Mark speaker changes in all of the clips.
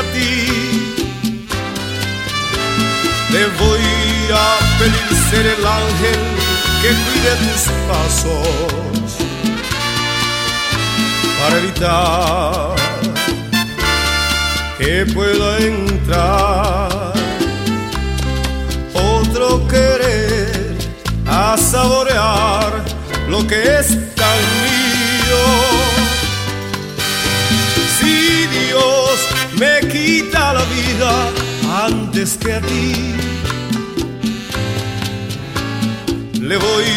Speaker 1: A ti. Le voy a pedir ser el ángel que cuide tus pasos para evitar que pueda entrar otro querer a saborear lo que es tan mío me quita la vida antes que a ti. Le voy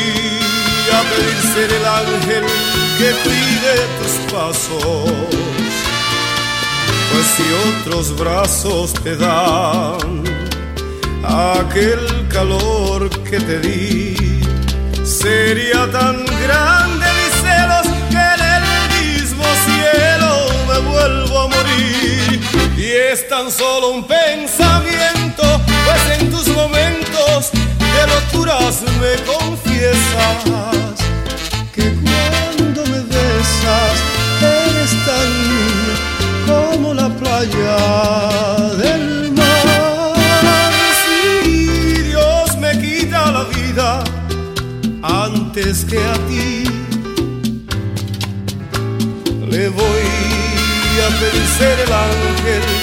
Speaker 1: a pedir ser el ángel que cuide tus pasos, pues si otros brazos te dan aquel calor que te di, sería tan grande mis celos que en el mismo cielo me vuelvo a morir es tan solo un pensamiento, pues en tus momentos de locuras me confiesas que cuando me besas eres tan niña como la playa del mar. Si Dios me quita la vida antes que a ti, le voy a ser el ángel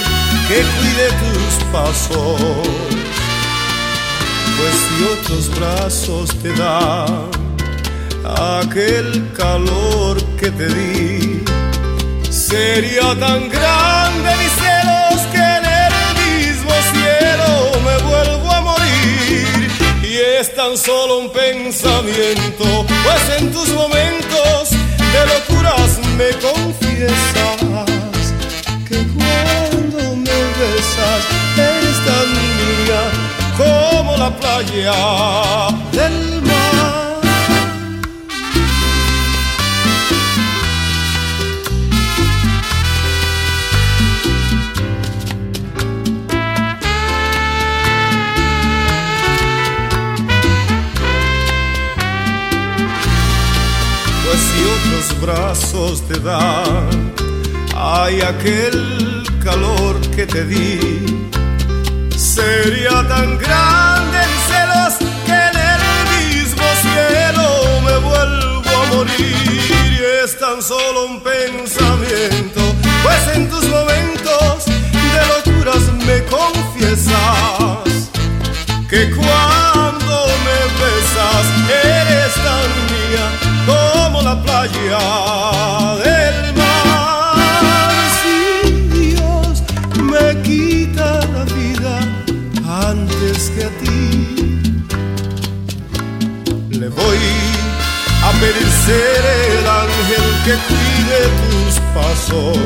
Speaker 1: que cuide tus pasos. Pues si otros brazos te dan aquel calor que te di, sería tan grande mis celos que en el mismo cielo me vuelvo a morir. Y es tan solo un pensamiento, pues en tus momentos de locuras me confiesas eres tan mía como la playa del mar. Pues si otros brazos te dan, hay aquel calor que te di. Sería tan grande el celos que en el mismo cielo me vuelvo a morir. Y es tan solo un pensamiento, pues en tus momentos de locuras me confiesas que cuando me besas eres tan mía como la playa ser el ángel que cuide tus pasos.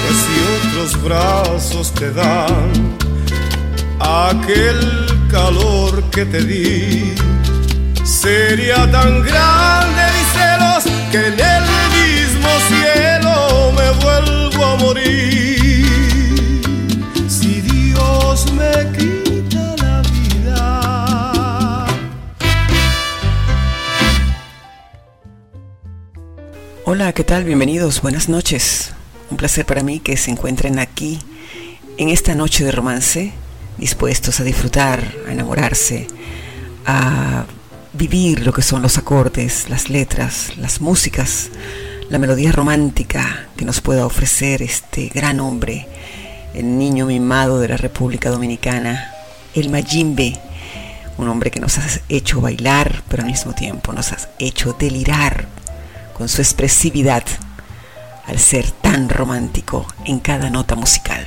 Speaker 1: Pues si otros brazos te dan aquel calor que te di, sería tan grande mis celos que en el mismo cielo me vuelvo a morir.
Speaker 2: Hola, ¿qué tal? Bienvenidos, buenas noches. Un placer para mí que se encuentren aquí en esta noche de romance, dispuestos a disfrutar, a enamorarse, a vivir lo que son los acordes, las letras, las músicas, la melodía romántica que nos pueda ofrecer este gran hombre, el niño mimado de la República Dominicana, el Mayimbe, un hombre que nos ha hecho bailar, pero al mismo tiempo nos ha hecho delirar con su expresividad al ser tan romántico en cada nota musical.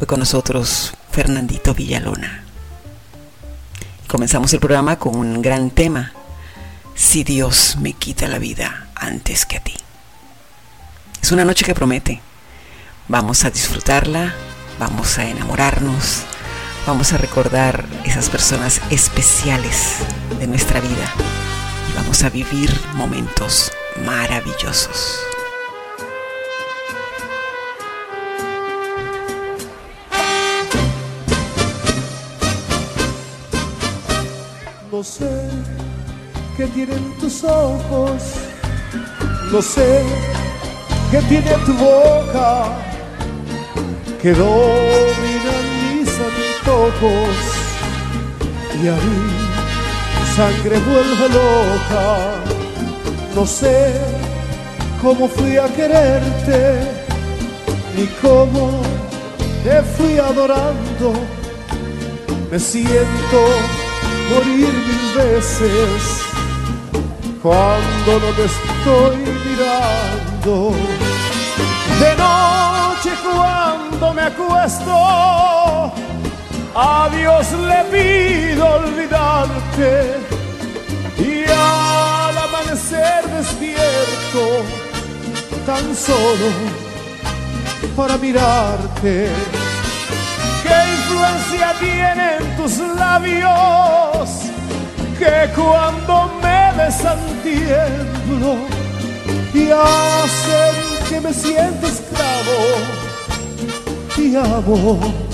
Speaker 2: Hoy con nosotros Fernandito Villalona. comenzamos el programa con un gran tema, Si Dios me quita la vida antes que a ti. Es una noche que promete, Vamos a disfrutarla, vamos a enamorarnos, vamos a recordar esas personas especiales de nuestra vida vamos a vivir momentos maravillosos.
Speaker 1: No sé qué tienen tus ojos, no sé qué tiene tu boca, que dominan mis antojos y a mi sangre vuelve loca. No sé cómo fui a quererte, ni cómo te fui adorando. Me siento morir mil veces cuando no te estoy mirando. De noche cuando me acuesto, a Dios le pido olvidarte y al amanecer despierto tan solo para mirarte. ¿Qué influencia tienen tus labios que cuando me besan tiemblo y hacen que me sienta esclavo y amo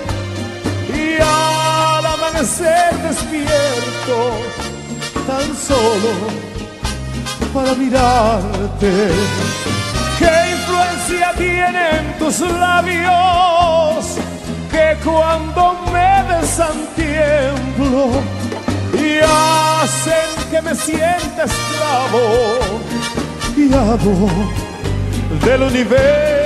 Speaker 1: despierto tan solo para mirarte. ¿Qué influencia tienen tus labios que cuando me besan tiemblo y hacen que me sienta esclavo? del universo.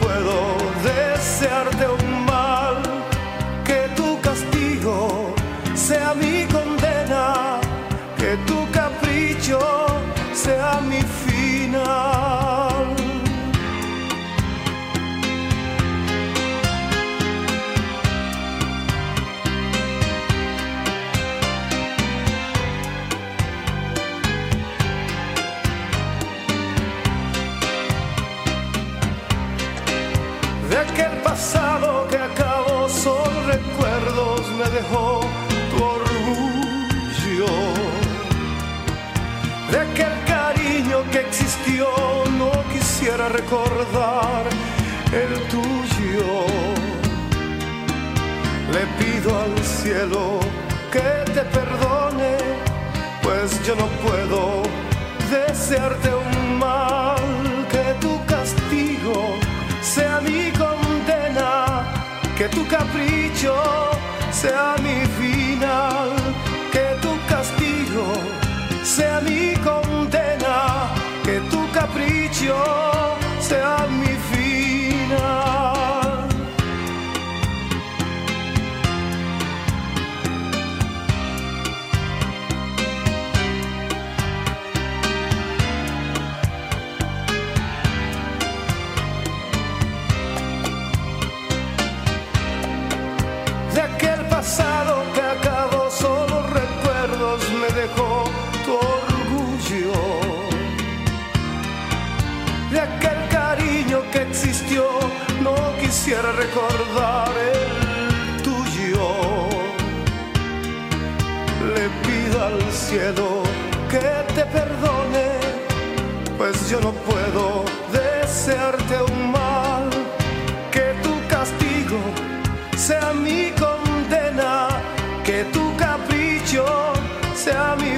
Speaker 1: Puedo desearte un mal, que tu castigo sea mi condena, que tu capricho sea mi final. Tu orgullo, de aquel cariño que existió, no quisiera recordar el tuyo. Le pido al cielo que te perdone, pues yo no puedo desearte un mal, que tu castigo sea mi condena, que tu capricho sea mi final, que tu castigo sea mi condena, que tu capricho que te perdone, pues yo no puedo desearte un mal, que tu castigo sea mi condena, que tu capricho sea mi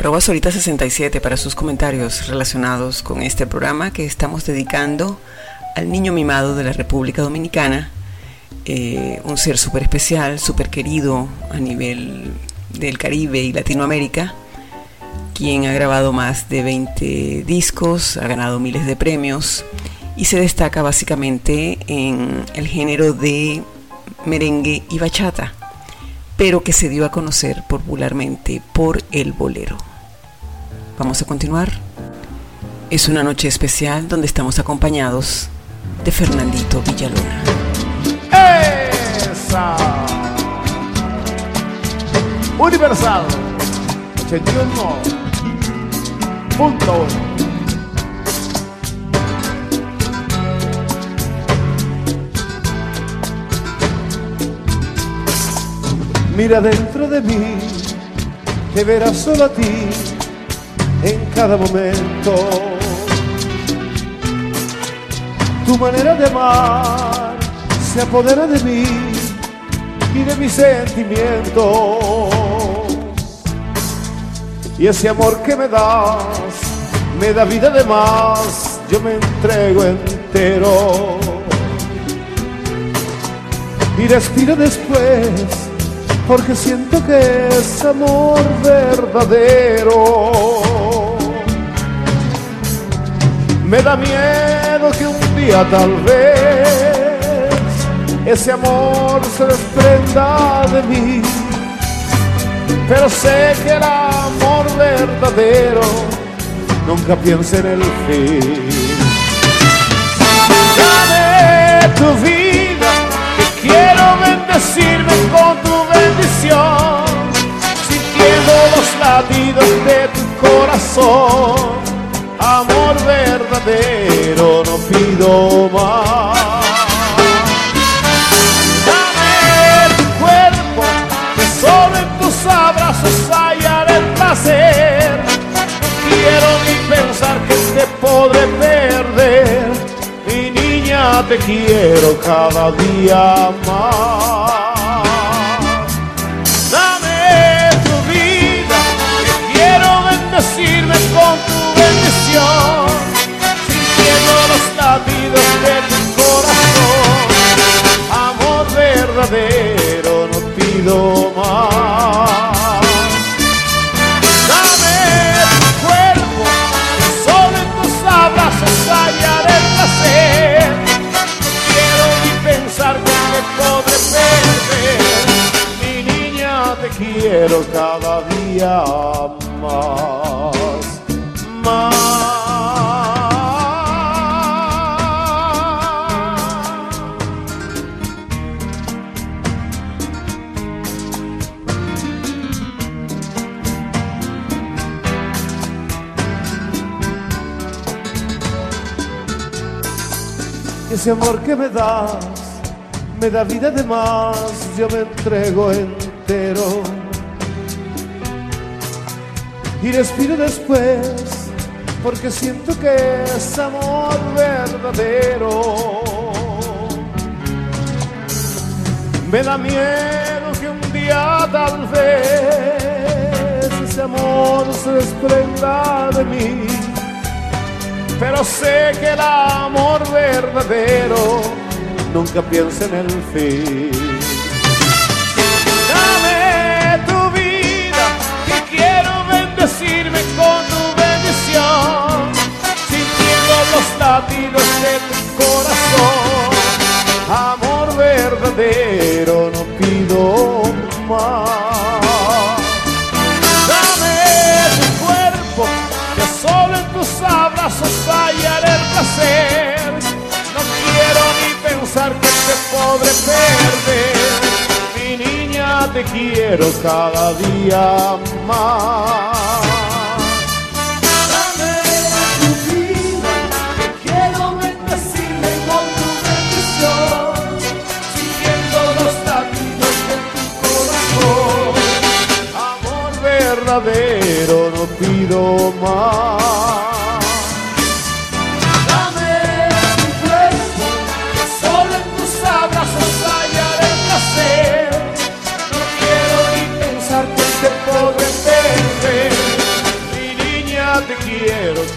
Speaker 2: arroba solita67 para sus comentarios relacionados con este programa que estamos dedicando al niño mimado de la República Dominicana, eh, un ser súper especial, súper querido a nivel del Caribe y Latinoamérica, quien ha grabado más de 20 discos, ha ganado miles de premios y se destaca básicamente en el género de merengue y bachata, pero que se dio a conocer popularmente por el bolero. Vamos a continuar. Es una noche especial donde estamos acompañados de Fernandito Villalona.
Speaker 3: Esa. Universal 81 punto
Speaker 1: Mira dentro de mí, te verás solo a ti en cada momento. Tu manera de amar se apodera de mí y de mis sentimientos. Y ese amor que me das me da vida de más, yo me entrego entero. Y respiro después porque siento que es amor verdadero. Me da miedo que un día tal vez ese amor se desprenda de mí. Pero sé que el amor verdadero nunca piensa en el fin. Dame tu vida, que quiero bendecirme con tu bendición, sintiendo los latidos de tu corazón amor verdadero no pido más. Dame tu cuerpo, que solo en tus abrazos hallaré el placer. quiero ni pensar que te podré perder. Mi niña, te quiero cada día más. Vida de más, yo me entrego entero y respiro después porque siento que es amor verdadero. Me da miedo que un día tal vez ese amor se desprenda de mí, pero sé que el amor verdadero nunca piensa en el fin. Dame tu vida, que quiero bendecirme con tu bendición, sintiendo los latidos de tu corazón. Amor verdadero, te quiero cada día más. Dame tu vida,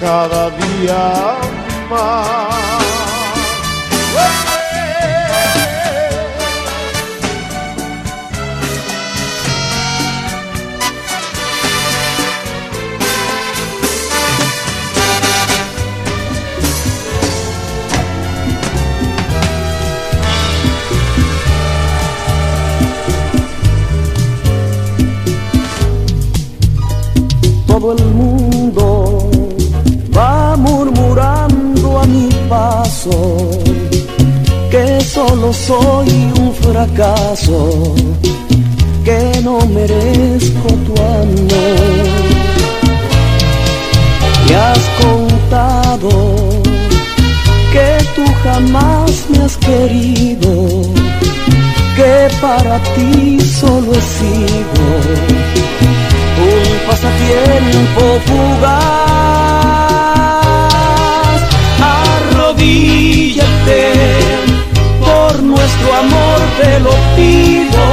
Speaker 1: cada día más.
Speaker 4: todo el mundo que solo soy un fracaso, que no merezco tu amor. Me has contado que tú jamás me has querido, que para ti solo he sido un pasatiempo fugaz. Arrodíllate, por nuestro amor te lo pido.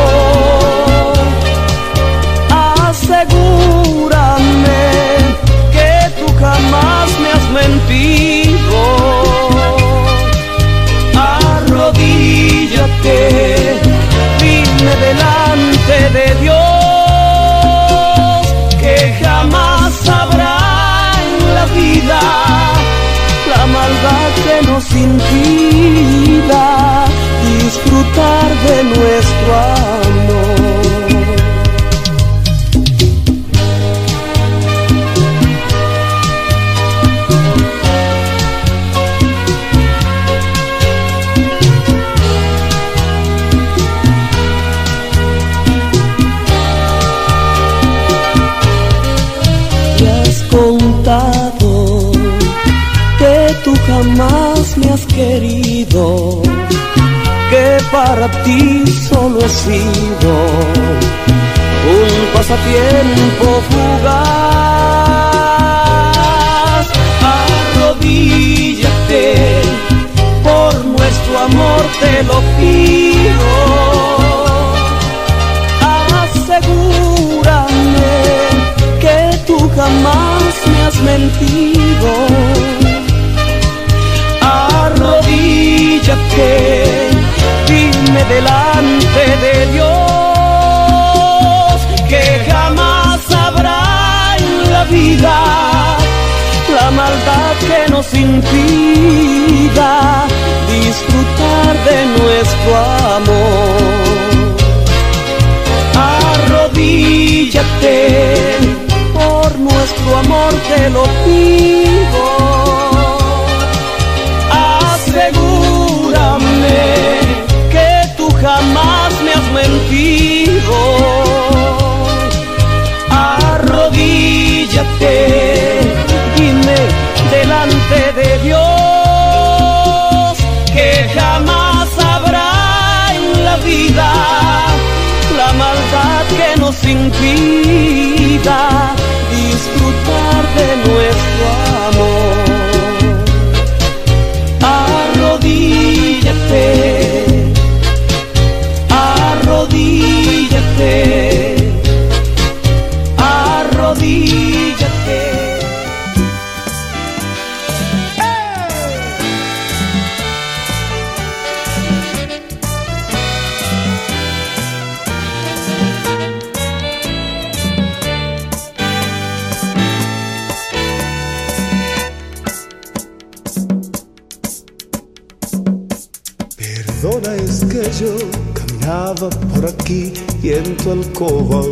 Speaker 4: Asegúrame que tú jamás me has mentido. Arrodíllate, dime delante de Dios maldad que nos disfrutar de nuestro amor. Querido, que para ti solo he sido un pasatiempo fugaz. Arrodíllate, por nuestro amor te lo pido asegúrame que tú jamás me has mentido. Arrodíllate, dime delante de Dios que jamás habrá en la vida la maldad que nos impida disfrutar de nuestro amor arrodíllate, por nuestro amor te lo pido. Que tú jamás me has mentido. Arrodíllate, dime delante de Dios que jamás habrá en la vida la maldad que nos impida disfrutar de nuestro amor.
Speaker 5: Alcoba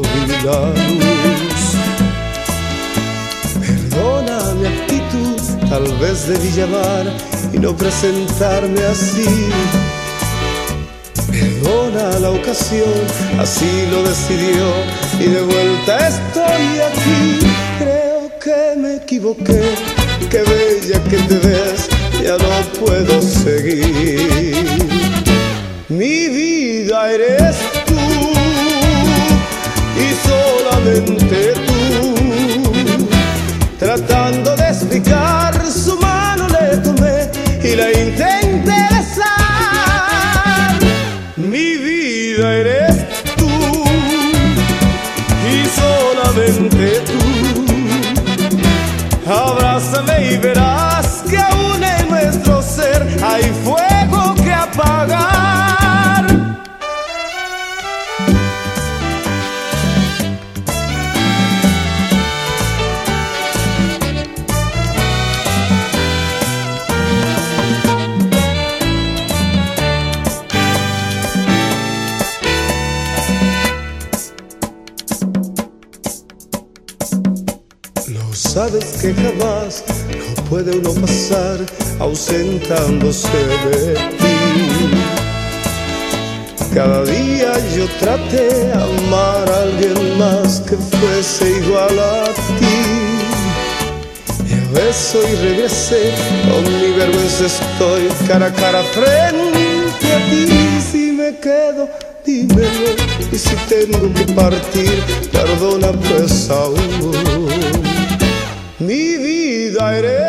Speaker 5: la luz. Perdona mi actitud, tal vez debí llamar y no presentarme así. Perdona la ocasión, así lo decidió y de vuelta estoy aquí. Creo que me equivoqué, qué bella que te ves, ya no puedo seguir. Mi vida eres tú. Tratando de explicar, su mano le tomé y la intenté ausentándose de ti. Cada día yo traté amar a alguien más que fuese igual a ti. Y veces hoy regresé, con mi vergüenza estoy cara a cara frente a ti. Si me quedo, dímelo. Y si tengo que partir, perdona pues aún. Mi vida eres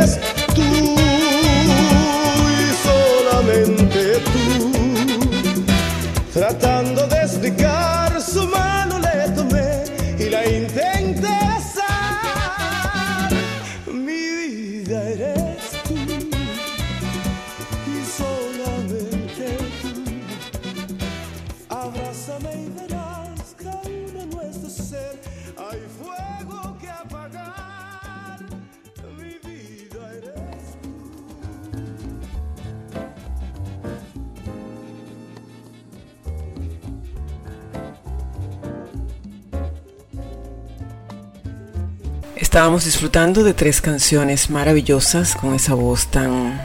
Speaker 2: Estábamos disfrutando de tres canciones maravillosas con esa voz tan,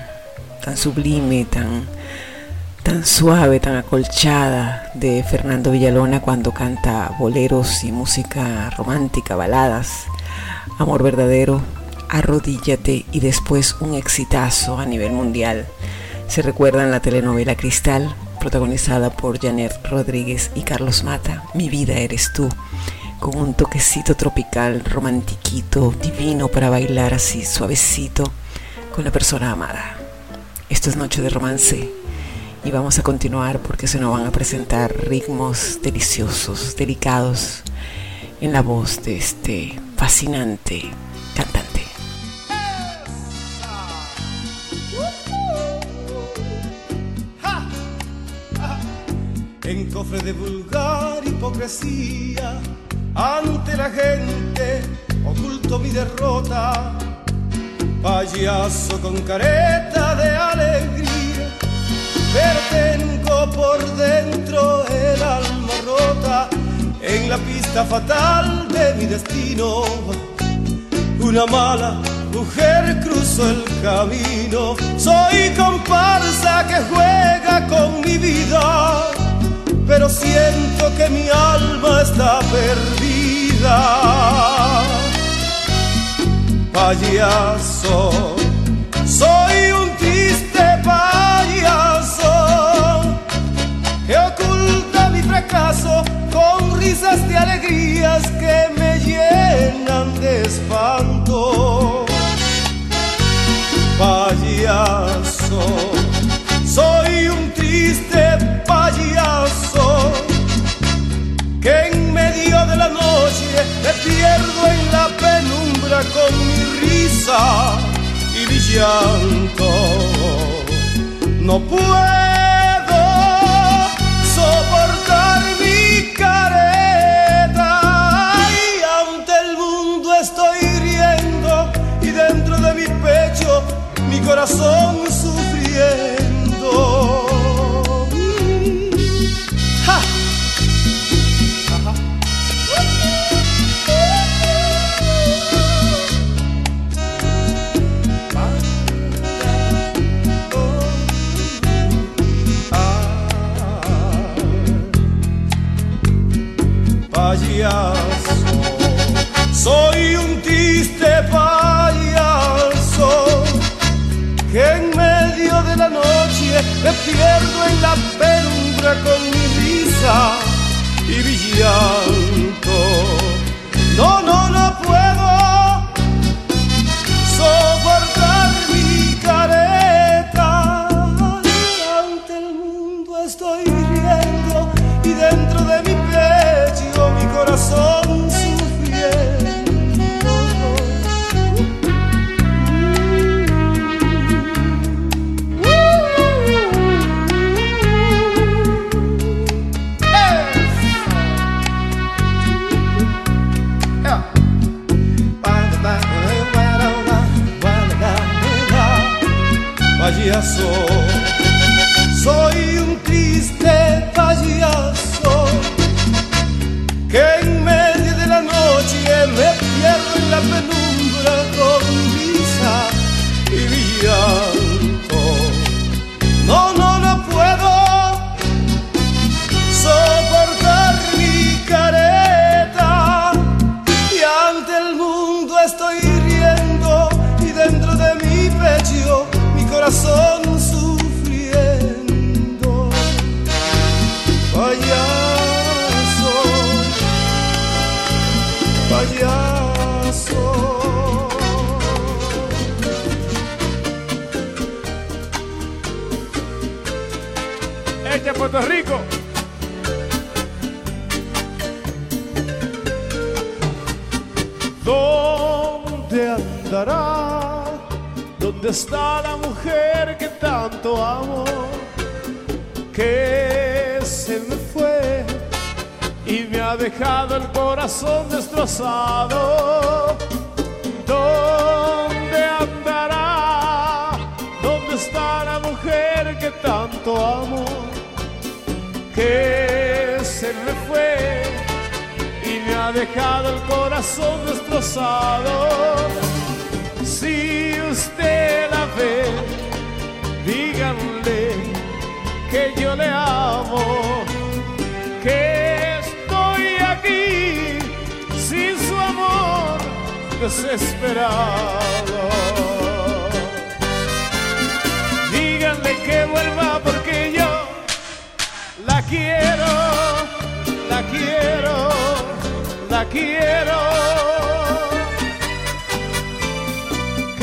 Speaker 2: tan sublime, tan, tan suave, tan acolchada de Fernando Villalona cuando canta boleros y música romántica, baladas, amor verdadero, arrodíllate y después un exitazo a nivel mundial. Se recuerda en la telenovela Cristal, protagonizada por Janet Rodríguez y Carlos Mata, Mi vida eres tú con un toquecito tropical, romantiquito, divino para bailar así suavecito con la persona amada. Esto es Noche de Romance y vamos a continuar porque se nos van a presentar ritmos deliciosos, delicados en la voz de este fascinante cantante.
Speaker 5: en cofre de vulgar hipocresía. Ante la gente oculto mi derrota, payaso con careta de alegría, pero por dentro el alma rota. En la pista fatal de mi destino. Una mala mujer cruzó el camino, soy comparsa que juega con mi vida pero siento que mi alma está perdida. Payaso, soy un triste payaso que oculta mi fracaso con risas de alegrías que me llenan de espanto. Payaso, soy un triste payaso medio de la noche me pierdo en la penumbra con mi risa y mi llanto. No puedo soportar mi careta y ante el mundo estoy riendo y dentro de mi pecho mi corazón se pierdo en la penumbra con mi risa y villano.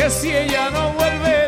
Speaker 5: que
Speaker 1: si ella no vuelve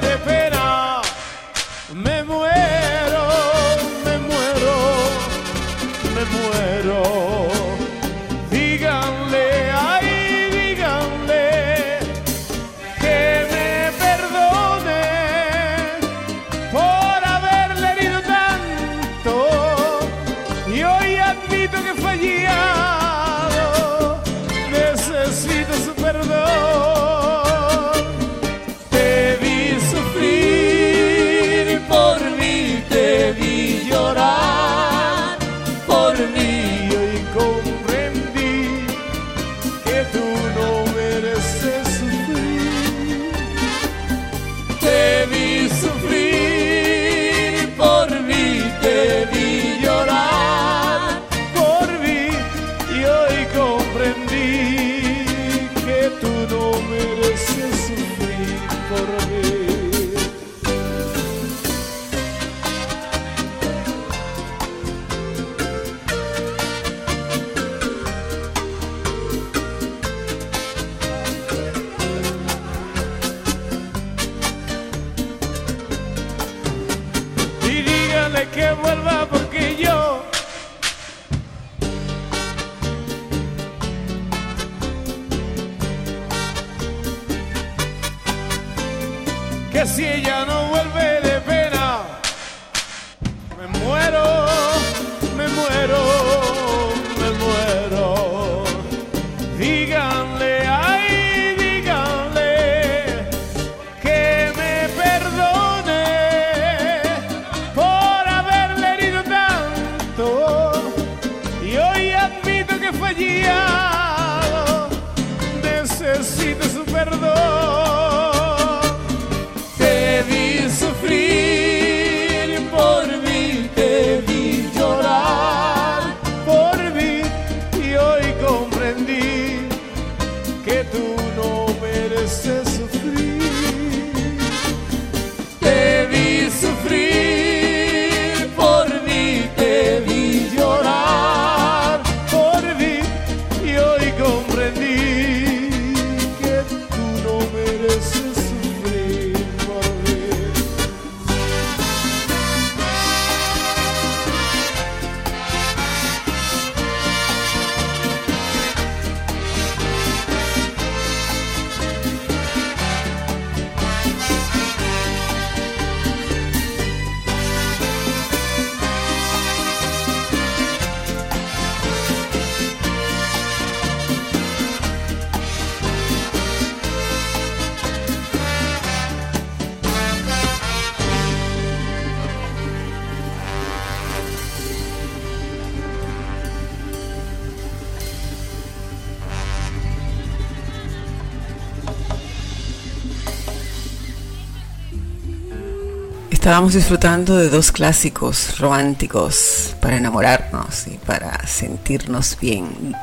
Speaker 2: Estábamos disfrutando de dos clásicos románticos para enamorarnos y para sentirnos bien.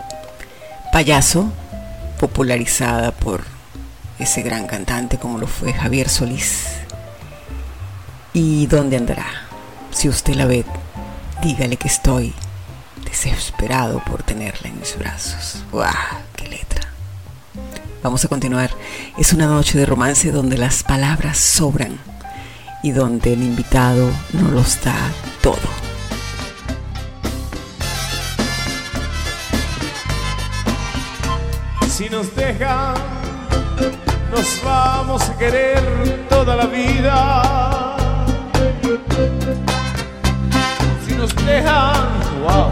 Speaker 2: Payaso, popularizada por ese gran cantante como lo fue Javier Solís. ¿Y dónde andará? Si usted la ve, dígale que estoy desesperado por tenerla en mis brazos. ¡Guau! ¡Qué letra! Vamos a continuar. Es una noche de romance donde las palabras sobran y donde el invitado no los da todo.
Speaker 1: Si nos dejan, nos vamos a querer toda la vida. Si nos dejan, wow,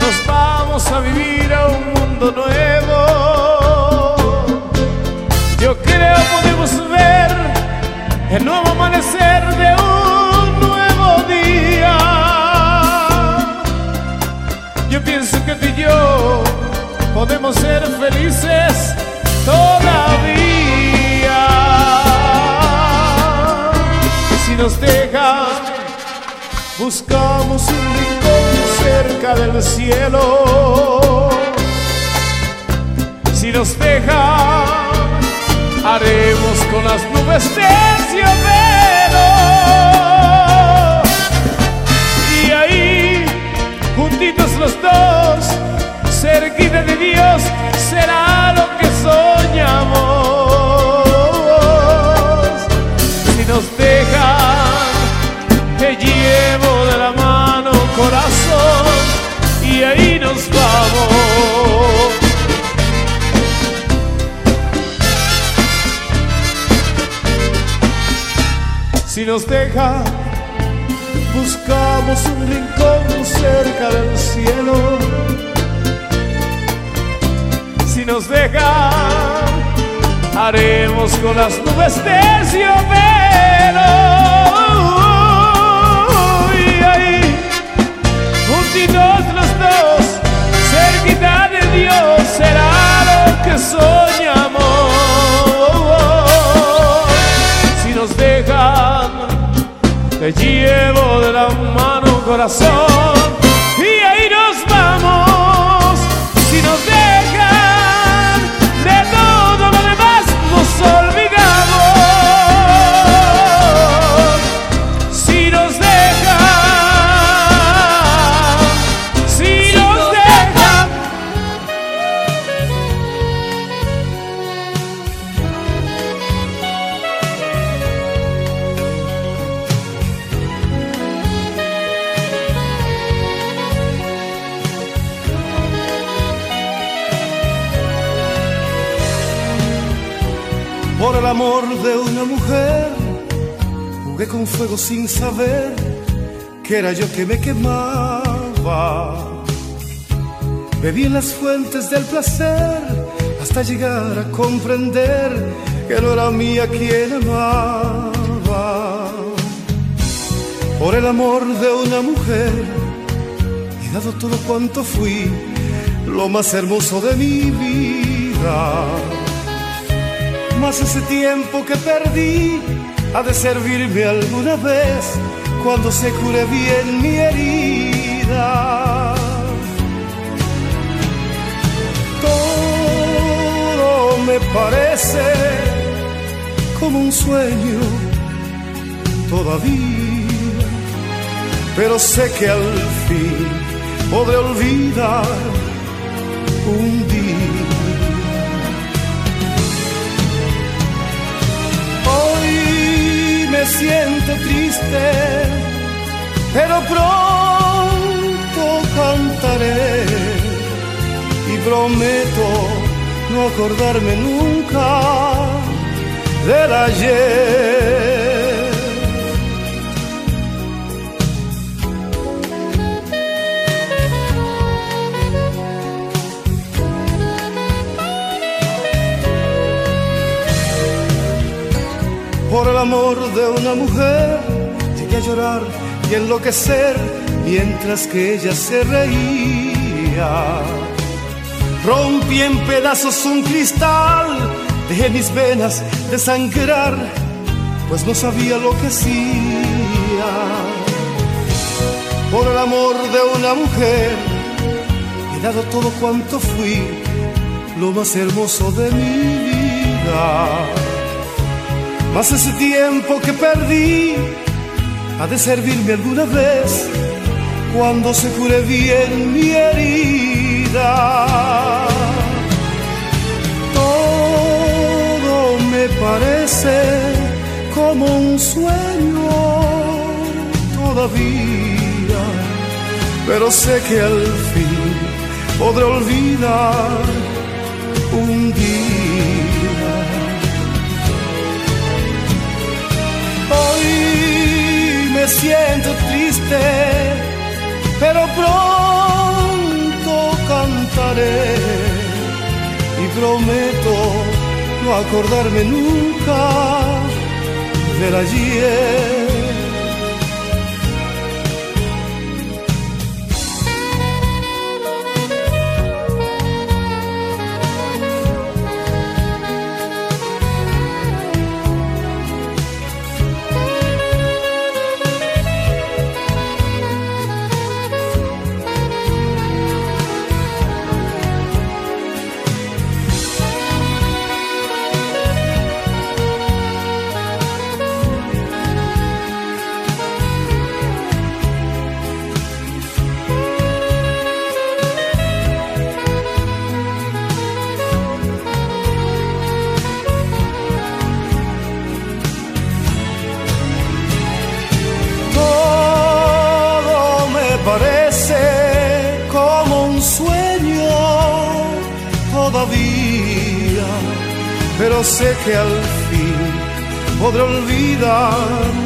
Speaker 1: nos vamos a vivir a un mundo nuevo. Yo creo podemos ver el nuevo amanecer de un nuevo día. Yo pienso que tú y yo podemos ser felices todavía. Si nos dejan, buscamos un rincón cerca del cielo. Si nos dejan, haremos con las nubes terciopelo. Y ahí, juntitos los dos, cerquita de Dios, será lo que soñamos. Si nos dejan, te llevo de la mano, corazón, y ahí nos vamos. Si nos deja, buscamos un rincón cerca del cielo. Si nos deja, haremos con las nubes terciopelo. Y ahí, juntitos los dos, cerquita de Dios, será lo que soñamos. Te llevo de la mano corazón Sin saber que era yo que me quemaba. Bebí en las fuentes del placer hasta llegar a comprender que no era mía quien amaba. Por el amor de una mujer he dado todo cuanto fui, lo más hermoso de mi vida más ese tiempo que perdí ha de servirme alguna vez cuando se cure bien mi herida. Todo me parece como un sueño todavía, pero sé que al fin podré olvidar un día me siento triste, pero pronto cantaré y prometo no acordarme nunca del ayer. Por el amor de una mujer. Llegué a llorar y enloquecer mientras que ella se reía. Rompí en pedazos un cristal, dejé mis venas desangrar, pues no sabía lo que hacía. Por el amor de una mujer, he dado todo cuanto fui, lo más hermoso de mi vida mas ese tiempo que perdí ha de servirme alguna vez cuando se cure bien mi herida. Todo me parece como un sueño todavía, pero sé que al fin podré olvidar un día me siento triste, pero pronto cantaré y prometo no acordarme nunca del ayer. Sé que al fin podré olvidar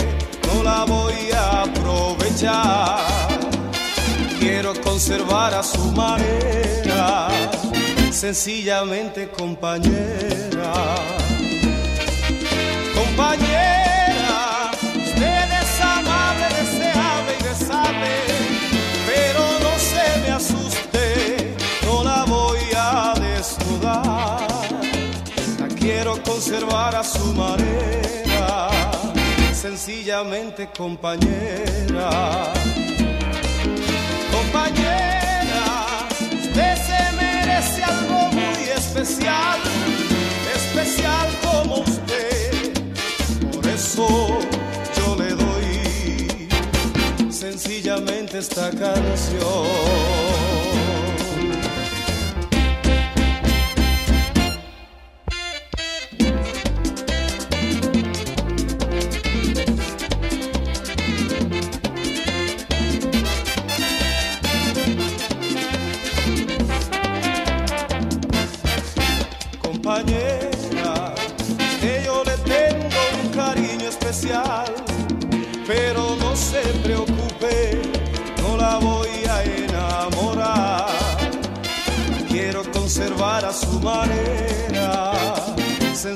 Speaker 1: la voy a aprovechar. Quiero conservar a su manera, sencillamente compañera. Compañera, usted es amable, deseable y desable, pero no se me asuste, no la voy a desnudar. La quiero conservar a su manera, sencillamente compañera. Compañera, usted se merece algo muy especial, especial como usted. Por eso yo le doy sencillamente esta canción.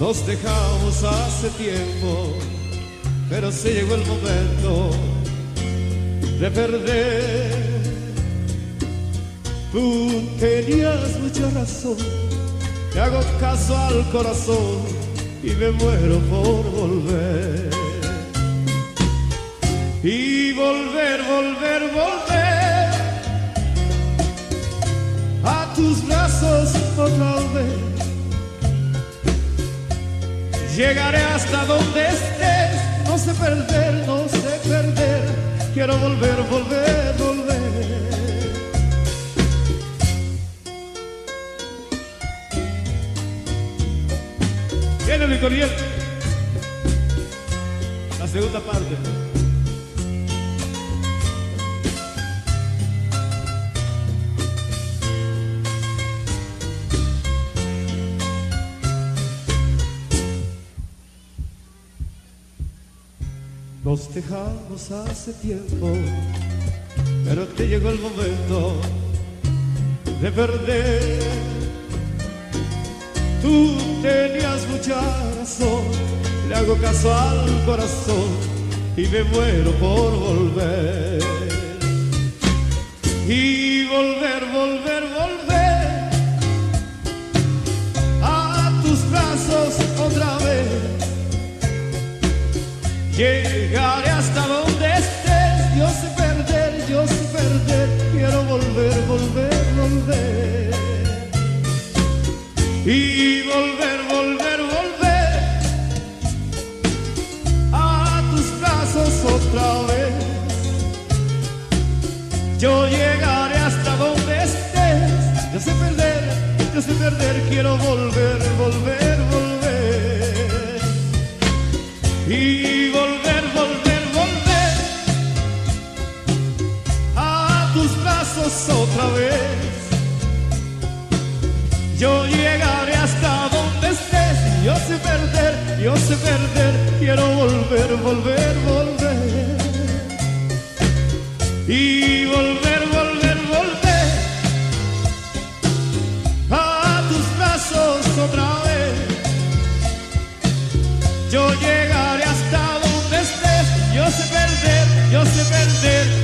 Speaker 1: Nos dejamos hace tiempo, pero se llegó el momento de perder. Tú tenías mucha razón, te hago caso al corazón y me muero por volver. Y volver, volver, volver a tus brazos otra vez. Llegaré hasta donde estés, no sé perder, no sé perder. Quiero volver, volver, volver. Viene Luis. La segunda parte. Nos dejamos hace tiempo, pero te llegó el momento de perder. Tú tenías mucha razón, le hago caso al corazón y me muero por volver. Y volver, volver Llegaré hasta donde estés, yo sé perder, yo sé perder, quiero volver, volver, volver. Y volver, volver, volver a tus brazos otra vez.
Speaker 6: Yo llegaré hasta donde estés, yo sé perder, yo sé perder, quiero volver, volver. Otra vez. Yo llegaré hasta donde estés. Yo sé perder, yo sé perder, quiero volver, volver, volver y volver, volver, volver a tus brazos otra vez. Yo llegaré hasta donde estés, yo sé perder, yo sé perder,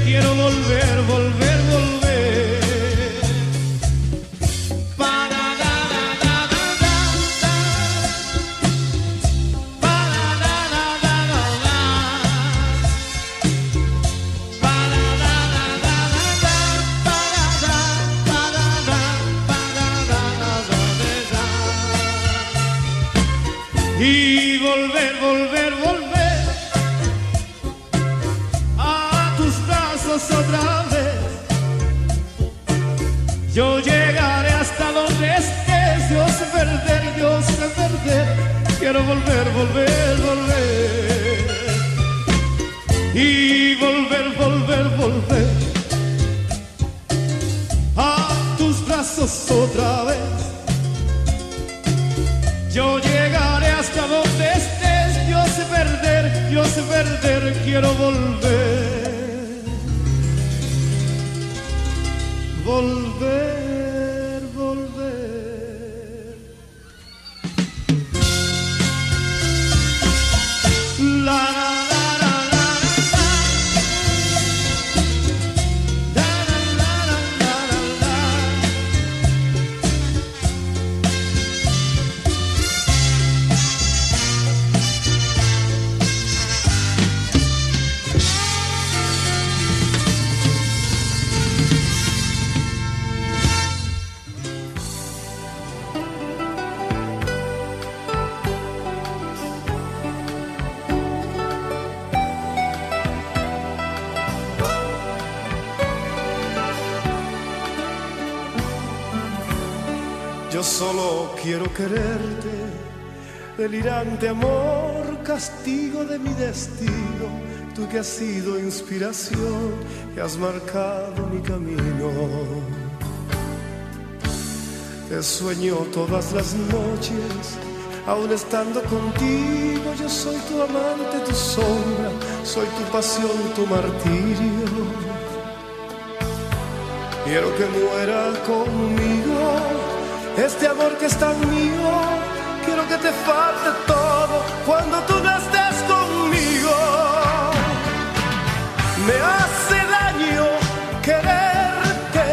Speaker 6: y volver, volver, volver a tus brazos otra vez. Yo llegaré hasta donde estés, sé perder, sé perder, quiero volver, volver, volver. Y volver, volver, volver a tus brazos otra vez. Yo llegaré hasta donde estés, yo sé perder, yo sé perder, quiero volver. Volver,
Speaker 1: delirante amor, castigo de mi destino, tú que has sido inspiración y has marcado mi camino. Te sueño todas las noches, aún estando contigo, yo soy tu amante, tu sombra, soy tu pasión, tu martirio. Quiero que muera conmigo este amor que es tan mío. Quiero que te falte todo cuando tú no estés conmigo. Me hace daño quererte,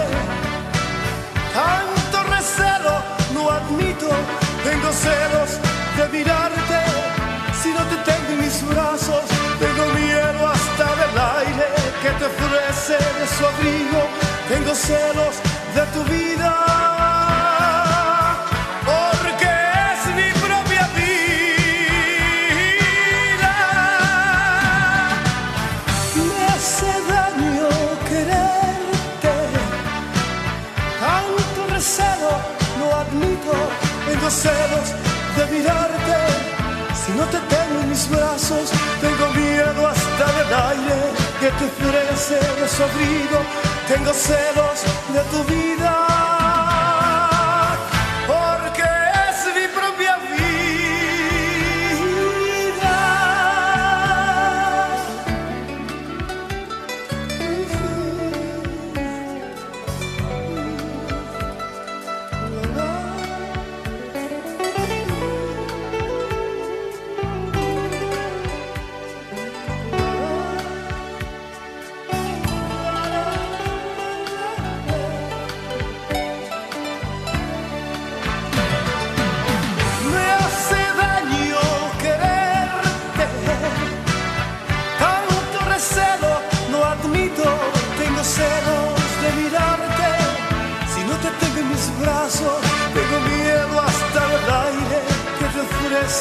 Speaker 1: tanto recelo no admito. Tengo celos de mirarte. Si no te tengo en mis brazos, tengo miedo hasta del aire que te ofrece de su abrigo. Tengo celos de tu vida. Celos de mirarte. Si no te tengo en mis brazos, tengo miedo hasta del aire que te ofrece de su abrigo. Tengo celos de tu vida.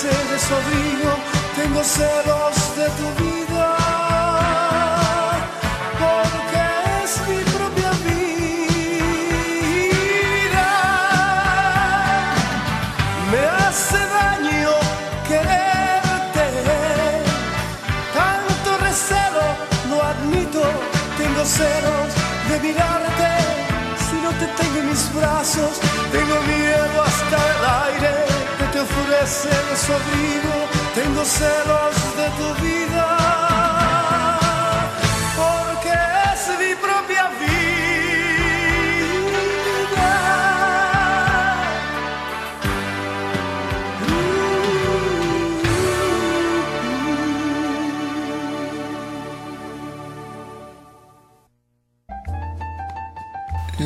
Speaker 1: clase de tengo celos de tu vida? Porque es mi propia vida. Me hace daño quererte. Tanto recelo, no admito, tengo celos de mirarte. Si no te tengo en mis brazos te ofrece su abrigo, tengo celos de tu vida.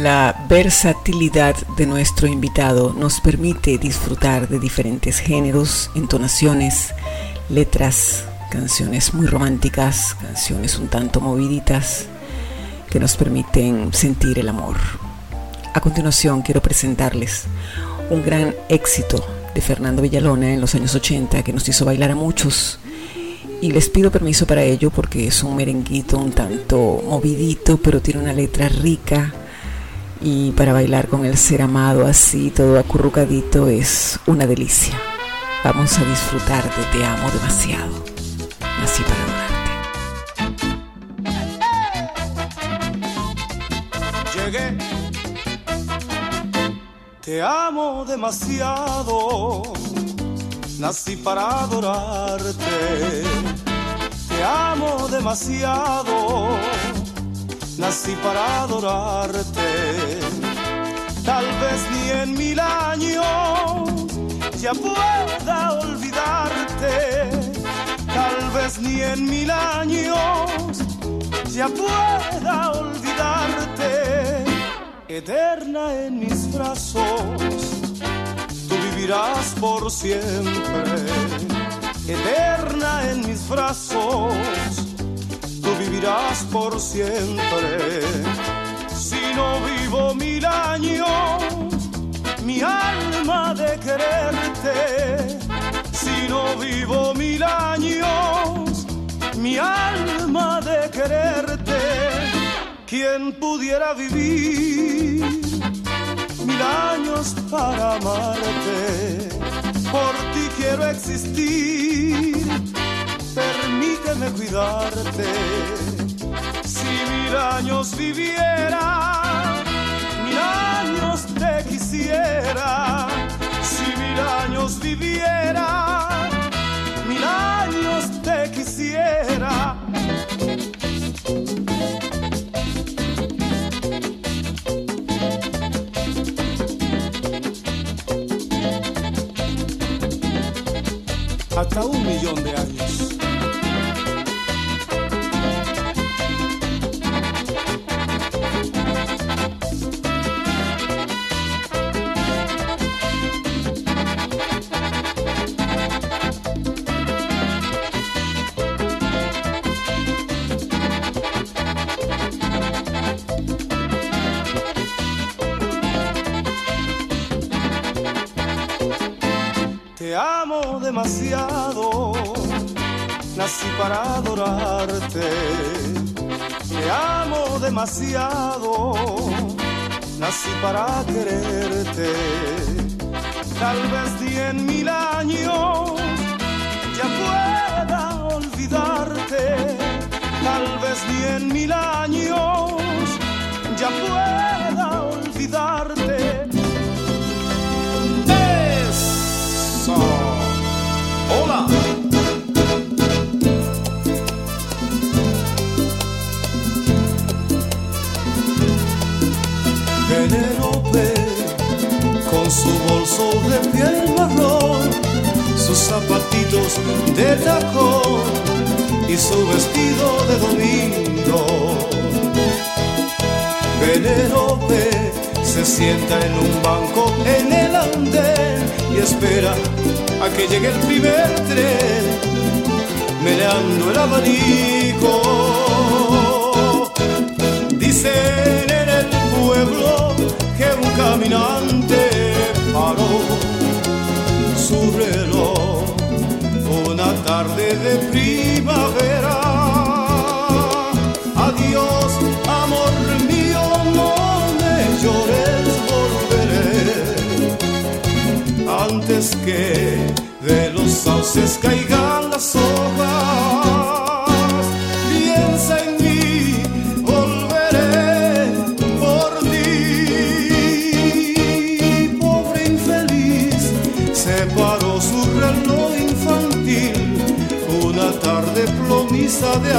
Speaker 2: La versatilidad de nuestro invitado nos permite disfrutar de diferentes géneros, entonaciones, letras, canciones muy románticas, canciones un tanto moviditas que nos permiten sentir el amor. A continuación quiero presentarles un gran éxito de Fernando Villalona en los años 80 que nos hizo bailar a muchos y les pido permiso para ello porque es un merenguito un tanto movidito pero tiene una letra rica y para bailar con el ser amado así, todo acurrucadito, es una delicia. Vamos a disfrutar de Te amo demasiado. Así para
Speaker 1: adorarte. Llegué. Te amo demasiado. Nací para adorarte. Te amo demasiado nací para adorarte. Tal vez ni en mil años ya pueda olvidarte. Tal vez ni en mil años ya pueda olvidarte. Eterna en mis brazos, tú vivirás por siempre. Eterna en mis brazos por siempre. Si no vivo mil años, mi alma de quererte. Si no vivo mil años, mi alma de quererte. ¿Quién pudiera vivir mil años para amarte? Por ti quiero existir permíteme cuidarte. Si mil años viviera, mil años te quisiera. Si mil años viviera, mil años te quisiera. hasta un millón de años. Para adorarte. Te amo demasiado, nací para quererte. Tal vez ni en mil años ya pueda olvidarte. Tal vez ni en mil años ya pueda su bolso de piel marrón, sus zapatitos de tacón y su vestido de domingo. Penélope se sienta en un banco en el andén y espera a que llegue el primer tren, meneando el abanico. Dicen en el pueblo que un caminante su reloj una tarde de primavera. Adiós, amor mío, no me llores, volveré antes que de los sauces caigan las hojas.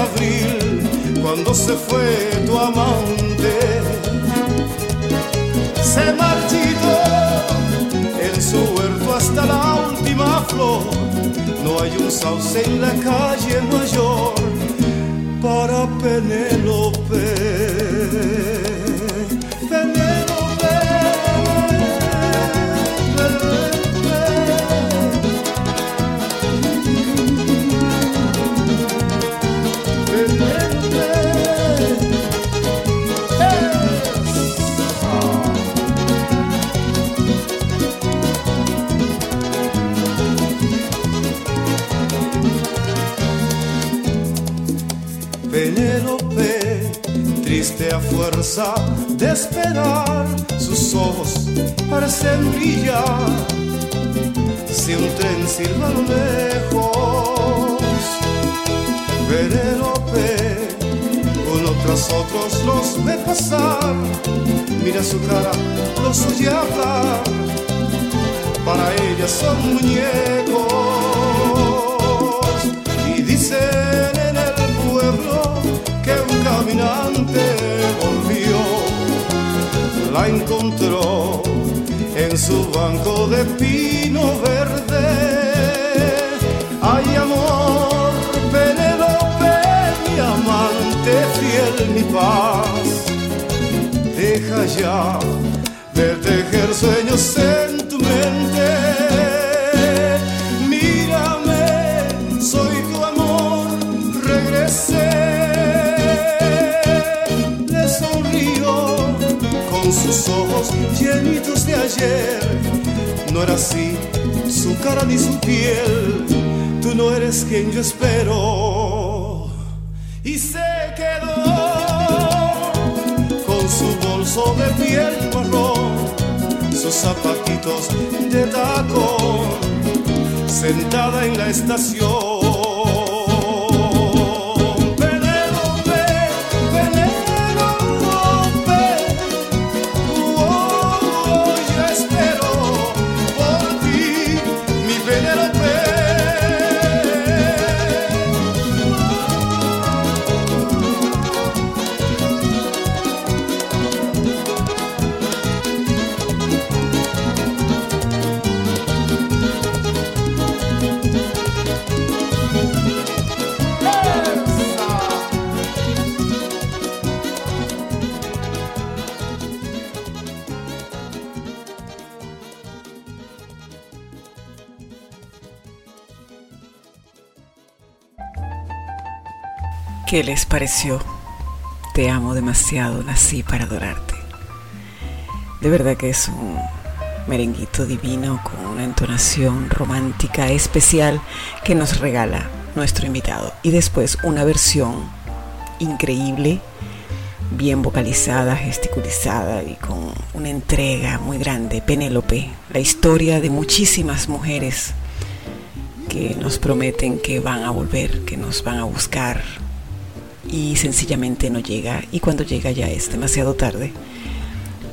Speaker 1: Abril, cuando se fue tu amante, se marchitó en su huerto hasta la última flor. No hay un sauce en la calle mayor para Penélope. Fuerza de esperar, sus ojos parecen brillar. Si un tren silba lejos, Penélope, uno tras otros los ve pasar. Mira su cara, los oye hablar. Para ella son muñecos y dicen en el pueblo que un caminante la encontró en su banco de pino verde. Ay, amor, Penélope, mi amante fiel, mi paz. Deja ya de tejer sueños en tu mente sus ojos llenitos de ayer. No era así su cara ni su piel, tú no eres quien yo espero. Y se quedó con su bolso de piel marrón, sus zapatitos de tacón, sentada en la estación
Speaker 2: ¿Qué les pareció? Te amo demasiado, nací para adorarte. De verdad que es un merenguito divino con una entonación romántica especial que nos regala nuestro invitado. Y después una versión increíble, bien vocalizada, gesticulizada y con una entrega muy grande. Penélope, la historia de muchísimas mujeres que nos prometen que van a volver, que nos van a buscar, y sencillamente no llega y cuando llega ya es demasiado tarde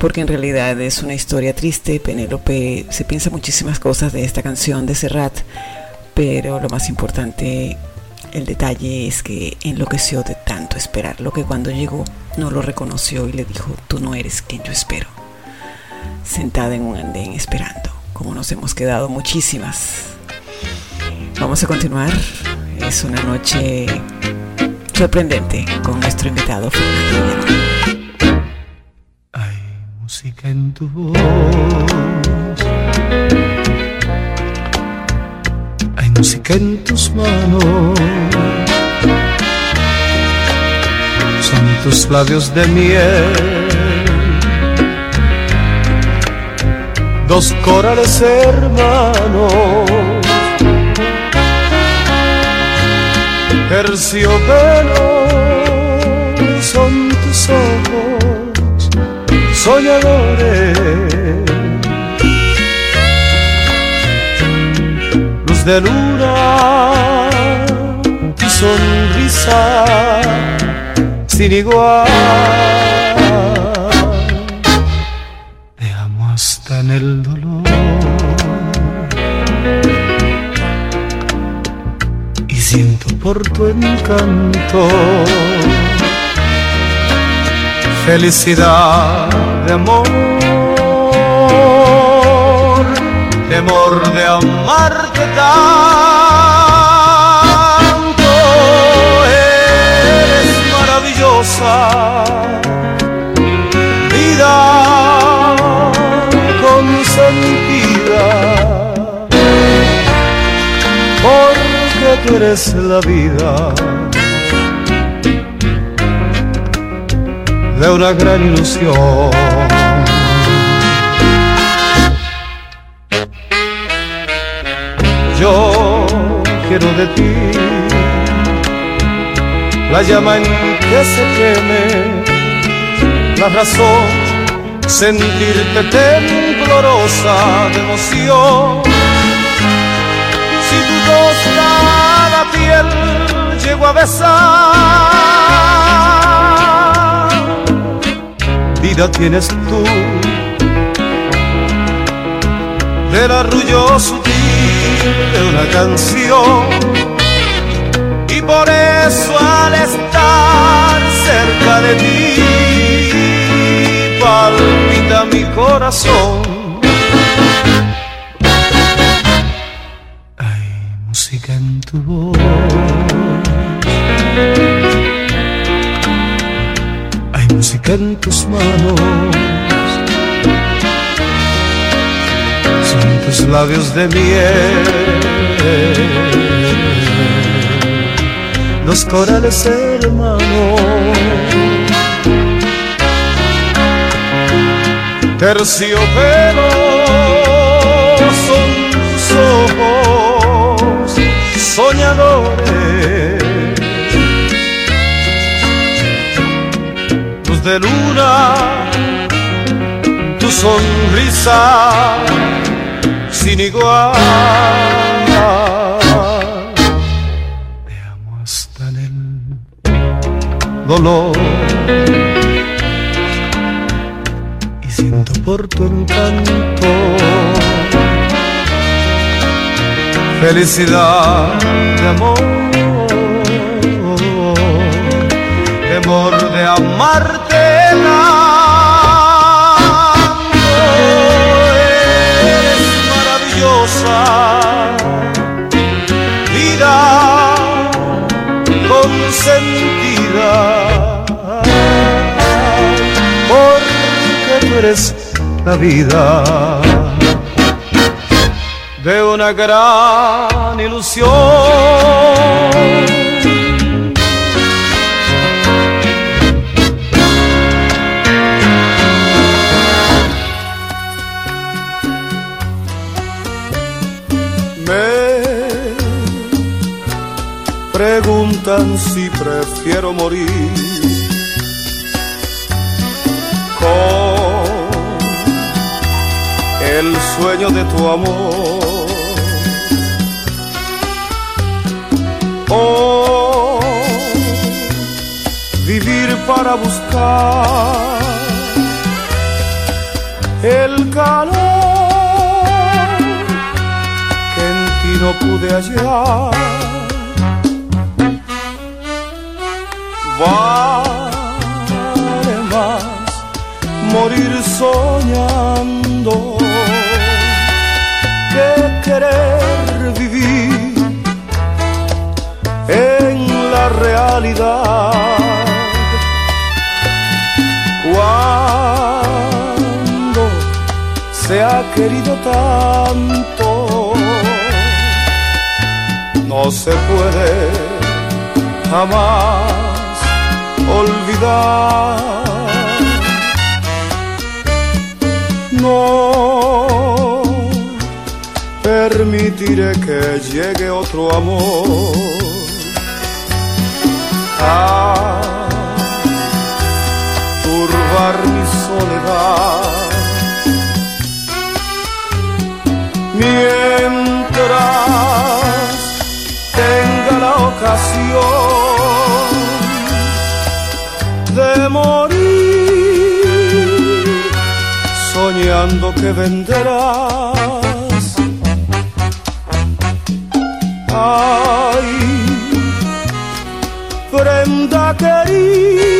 Speaker 2: porque en realidad es una historia triste. Penélope se piensa muchísimas cosas de esta canción de Serrat, pero lo más importante, el detalle es que enloqueció de tanto esperar, lo que cuando llegó no lo reconoció y le dijo, tú no eres quien yo espero. Sentada en un andén esperando, como nos hemos quedado muchísimas. Vamos a continuar. Es una noche sorprendente con nuestro invitado
Speaker 7: Hay música en tu voz. Hay música en tus manos. Son tus labios de miel. Dos corales hermanos terciopelo son tus ojos soñadores, luz de luna, tu sonrisa sin igual. Te amo hasta en el dolor
Speaker 1: siento por tu encanto. Felicidad de amor, temor de amarte tanto, eres maravillosa, vida consentida, porque tú eres la vida de una gran ilusión. Yo quiero de ti la llama en que se queme la razón, sentirte temblorosa de emoción. Si tu tostada piel llego a besar, vida tienes tú del arrullo sutil de una canción. Y por eso al estar cerca de ti, palpita mi corazón. Hay música en tus manos. Son tus labios de miel. Los corales hermanos. Terciopelo soñadores. Luz de luna, tu sonrisa sin igual. Te amo hasta en el dolor. Y siento por tu encanto felicidad de amor, temor de amarte tanto. Maravillosa, vida consentida, porque tú eres la vida de una gran ilusión.
Speaker 8: Me preguntan si prefiero morir con el sueño de tu amor vivir para buscar el calor que en ti no pude hallar. Vale más morir soñando que querer vivir realidad. Cuando se ha querido tanto, no se puede jamás olvidar. No permitiré que llegue otro amor turbar mi soledad. Mientras tenga la ocasión de morir, soñando que vendrás. Ay,
Speaker 1: carinho.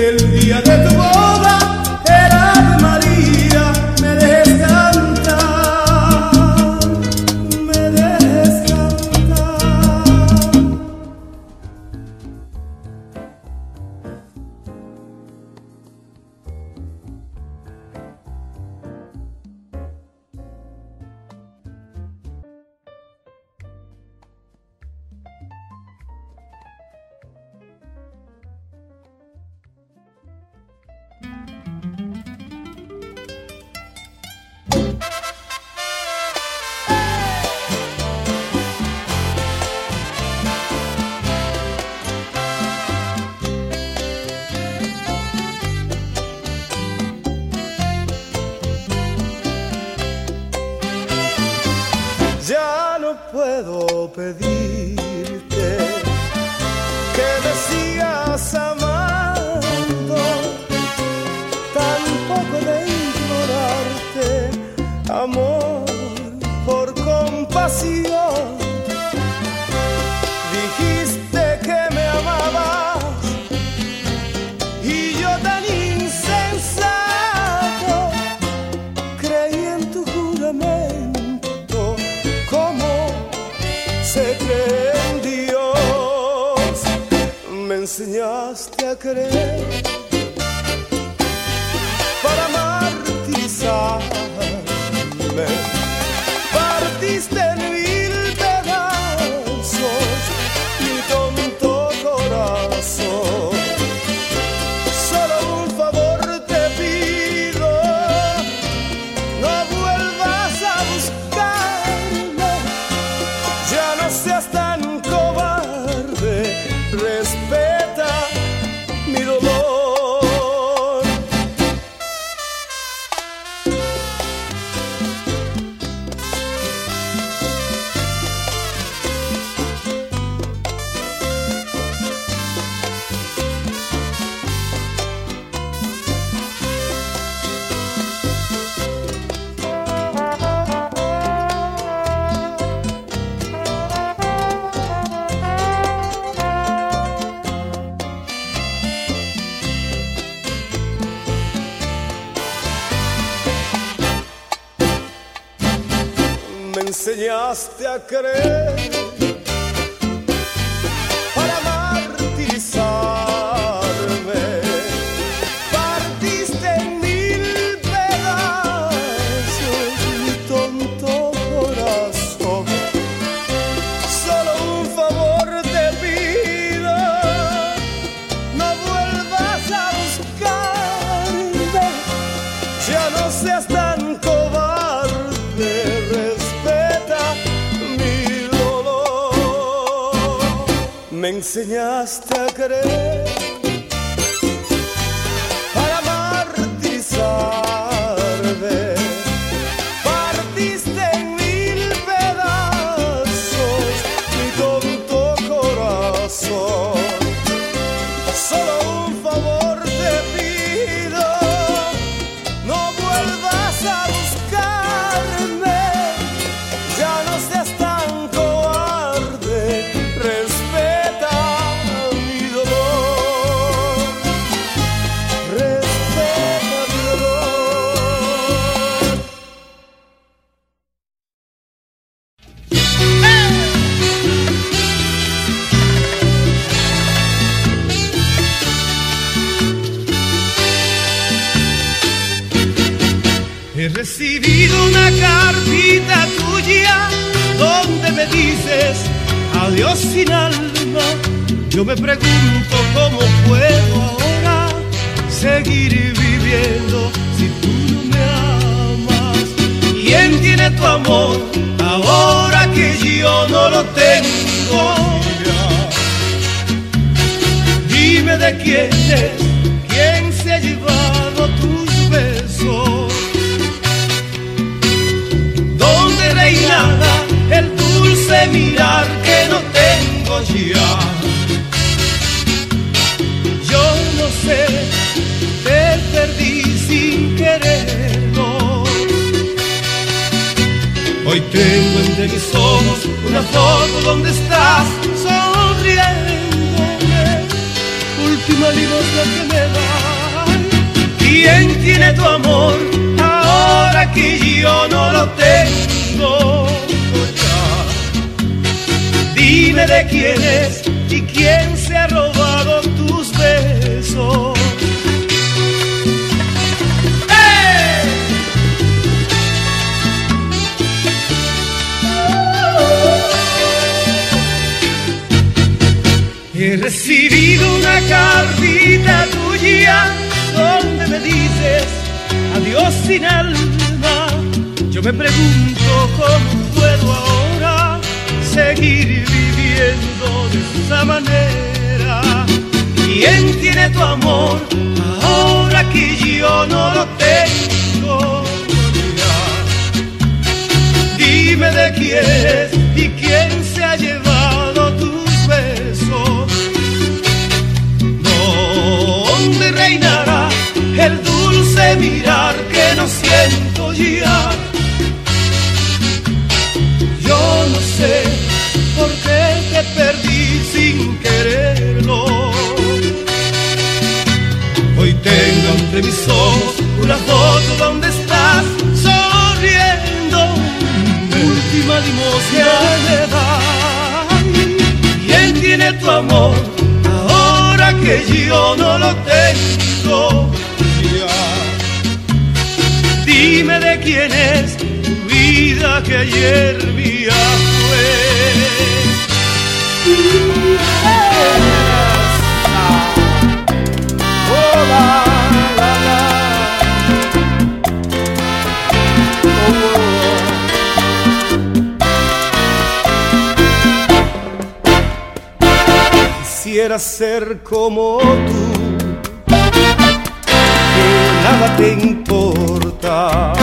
Speaker 1: del día de enseñaste Enseñaste a creer para martirizarme.
Speaker 6: quieres y quién se ha llevado tus besos. ¿Dónde reinará el dulce mirar que no siento ya? Yo no sé
Speaker 1: por qué te perdí sin quererlo. Hoy tengo entre mis ojos una foto donde última limosna de edad. ¿Quién tiene tu amor ahora que yo no lo tengo? Dime de quién es tu vida que ayer mía fue. Quisiera ser como tú nada te importa.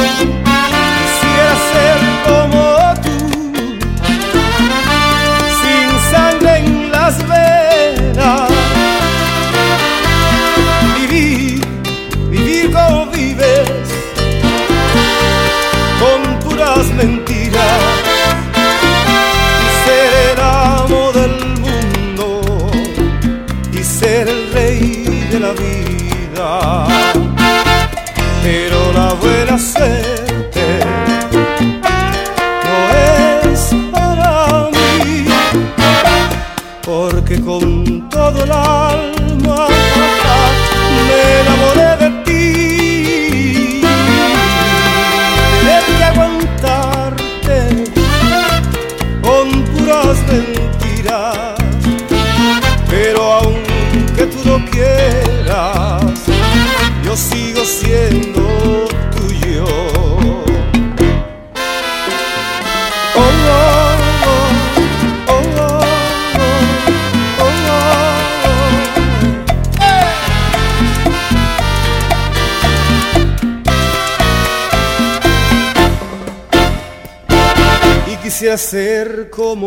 Speaker 1: Ser como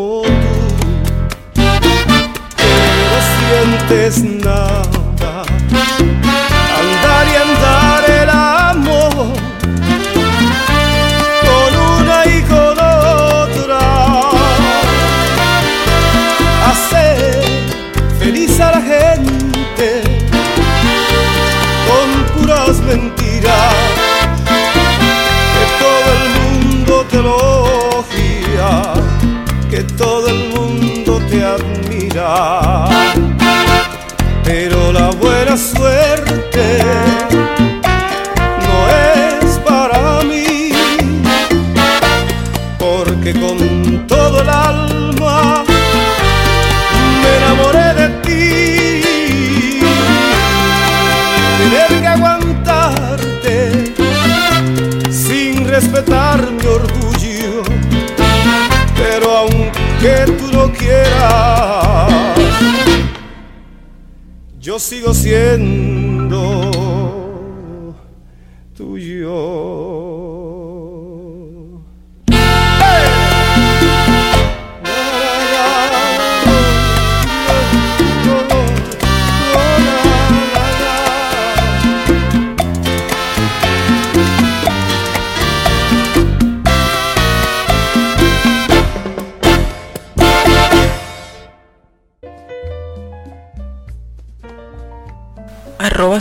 Speaker 1: sigo siendo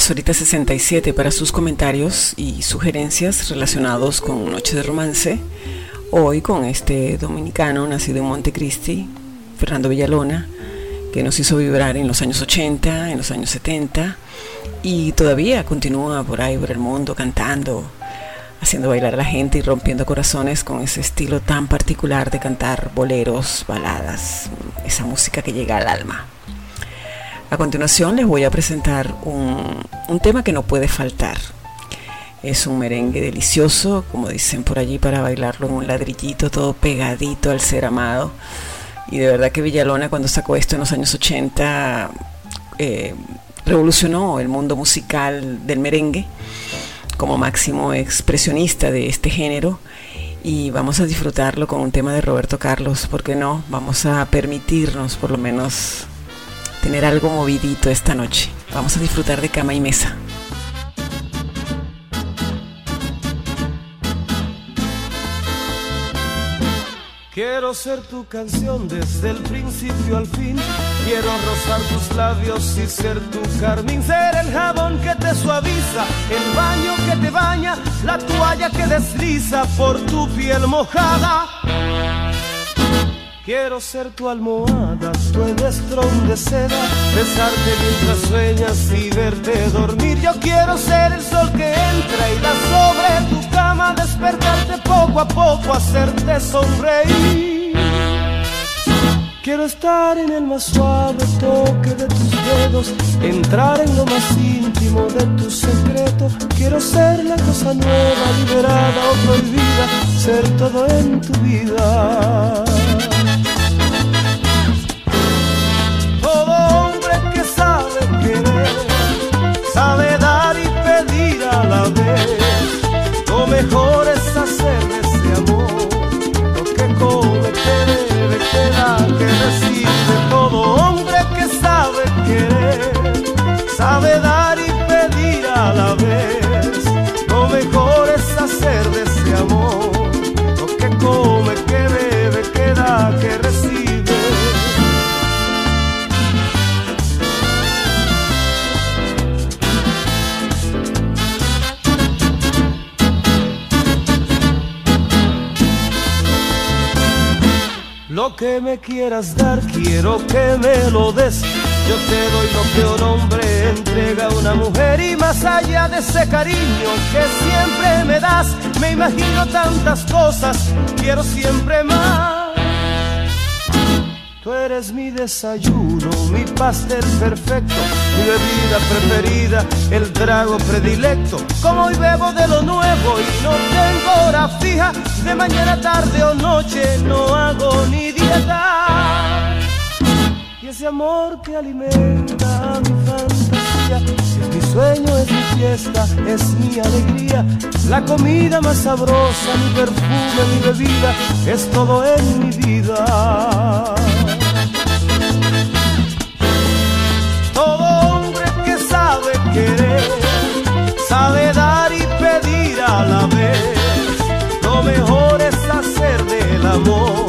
Speaker 2: Arroba Sorita67 para sus comentarios y sugerencias relacionados con Noche de Romance. Hoy con este dominicano nacido en Montecristi, Fernando Villalona, que nos hizo vibrar en los años 80, en los años 70 y todavía continúa por ahí por el mundo cantando, haciendo bailar a la gente y rompiendo corazones con ese estilo tan particular de cantar boleros, baladas, esa música que llega al alma. A continuación les voy a presentar un, un, tema que no puede faltar. Es un merengue delicioso, como dicen por allí, para bailarlo en un ladrillito todo pegadito al ser amado. Y de verdad que Villalona cuando sacó esto en los años 80 eh, revolucionó el mundo musical del merengue como máximo expresionista de este género. Y vamos a disfrutarlo con un tema de Roberto Carlos, porque no? Vamos a permitirnos por lo menos tener algo movidito esta noche. Vamos a disfrutar de cama y mesa.
Speaker 1: Quiero ser tu canción desde el principio al fin. Quiero rozar tus labios y ser tu carmín. Ser el jabón que te suaviza, el baño que te baña, la toalla que desliza por tu piel mojada. Quiero ser tu almohada, tu estrón de seda, besarte mientras sueñas y verte dormir. Yo quiero ser el sol que entra y da sobre tu cama, despertarte poco a poco, hacerte sonreír. Quiero estar en el más suave toque de tus dedos, entrar en lo más íntimo de tu secreto. Quiero ser la cosa nueva, liberada o prohibida, ser todo en tu vida. Debe, que recibe. Todo hombre que sabe querer, sabe dar que me quieras dar, quiero que me lo des. Yo te doy lo que un hombre entrega a una mujer y más allá de ese cariño que siempre me das, me imagino tantas cosas, quiero siempre más. Tú eres mi desayuno, mi pastel perfecto, mi bebida preferida, el trago predilecto. Como hoy bebo de lo nuevo y no tengo hora fija, de mañana, tarde o noche no hago ni Y ese amor que alimenta mi fantasía, es mi sueño, es mi fiesta, es mi alegría. La comida más sabrosa, mi perfume, mi bebida, es todo en mi vida. Todo hombre que sabe querer, sabe dar y pedir a la vez. Lo mejor es hacer del amor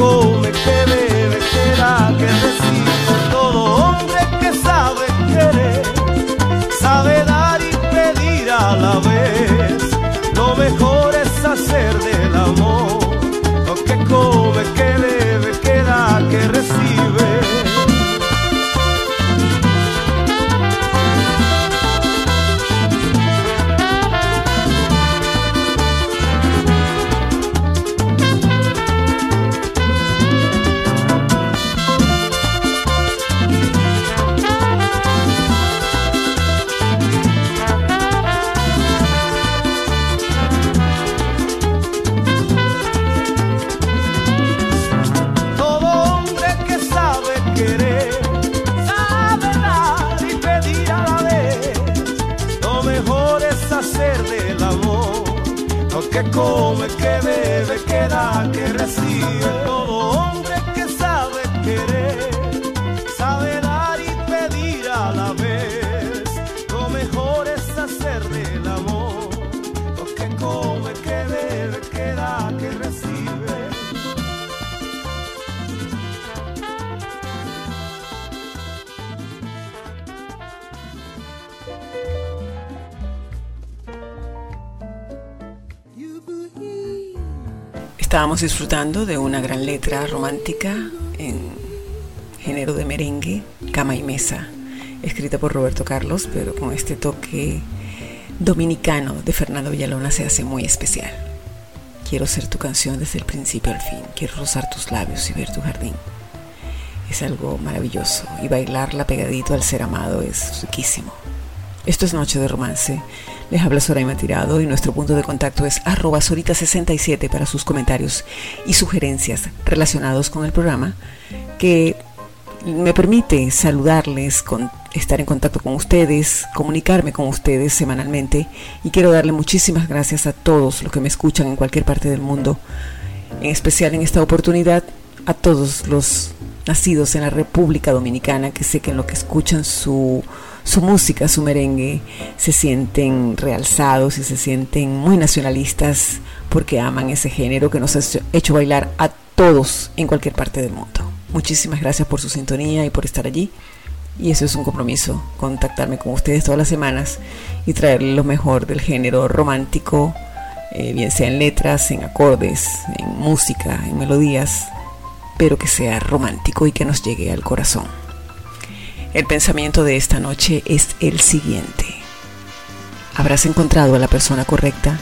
Speaker 1: come, que bebe, que da, que recibe. Todo hombre que sabe querer, sabe dar y pedir a la vez. Lo mejor es hacer del
Speaker 2: Estábamos disfrutando de una gran letra romántica en género de merengue, cama y mesa, escrita por Roberto Carlos, pero con este toque dominicano de Fernando Villalona se hace muy especial. Quiero ser tu canción desde el principio al fin, quiero rozar tus labios y ver tu jardín. Es algo maravilloso y bailarla pegadito al ser amado es riquísimo. Esto es Noche de Romance. Les habla Soraima Tirado y nuestro punto de contacto es arroba sorita67 para sus comentarios y sugerencias relacionados con el programa que me permite saludarles, con, estar en contacto con ustedes, comunicarme con ustedes semanalmente y quiero darle muchísimas gracias a todos los que me escuchan en cualquier parte del mundo, en especial en esta oportunidad a todos los nacidos en la República Dominicana que sé que en lo que escuchan su su música, su merengue, se sienten realzados y se sienten muy nacionalistas porque aman ese género que nos ha hecho bailar a todos en cualquier parte del mundo. Muchísimas gracias por su sintonía y por estar allí. Y eso es un compromiso, contactarme con ustedes todas las semanas y traerles lo mejor del género romántico, eh, bien sea en letras, en acordes, en música, en melodías, pero que sea romántico y que nos llegue al corazón. El pensamiento de esta noche es el siguiente. Habrás encontrado a la persona correcta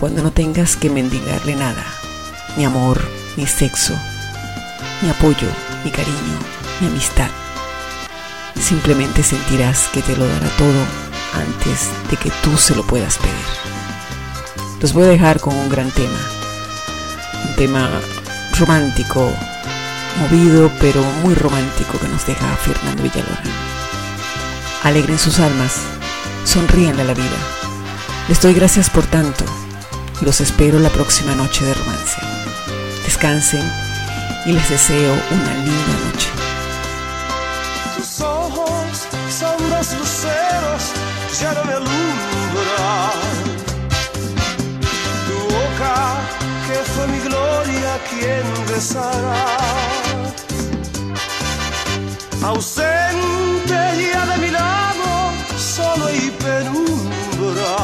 Speaker 2: cuando no tengas que mendigarle nada, ni amor, ni sexo, ni apoyo, ni cariño, ni amistad. Simplemente sentirás que te lo dará todo antes de que tú se lo puedas pedir. Los voy a dejar con un gran tema. Un tema romántico, movido pero muy romántico que nos deja Fernando Villalora. Alegren sus almas, sonríenle a la vida. Les doy gracias por tanto y los espero la próxima noche de romance. Descansen y les deseo una linda noche.
Speaker 1: Tus ojos son dos luceros, ya no me alumbran que fue mi gloria quien besará. Ausente ya de mi lado, solo y penumbra.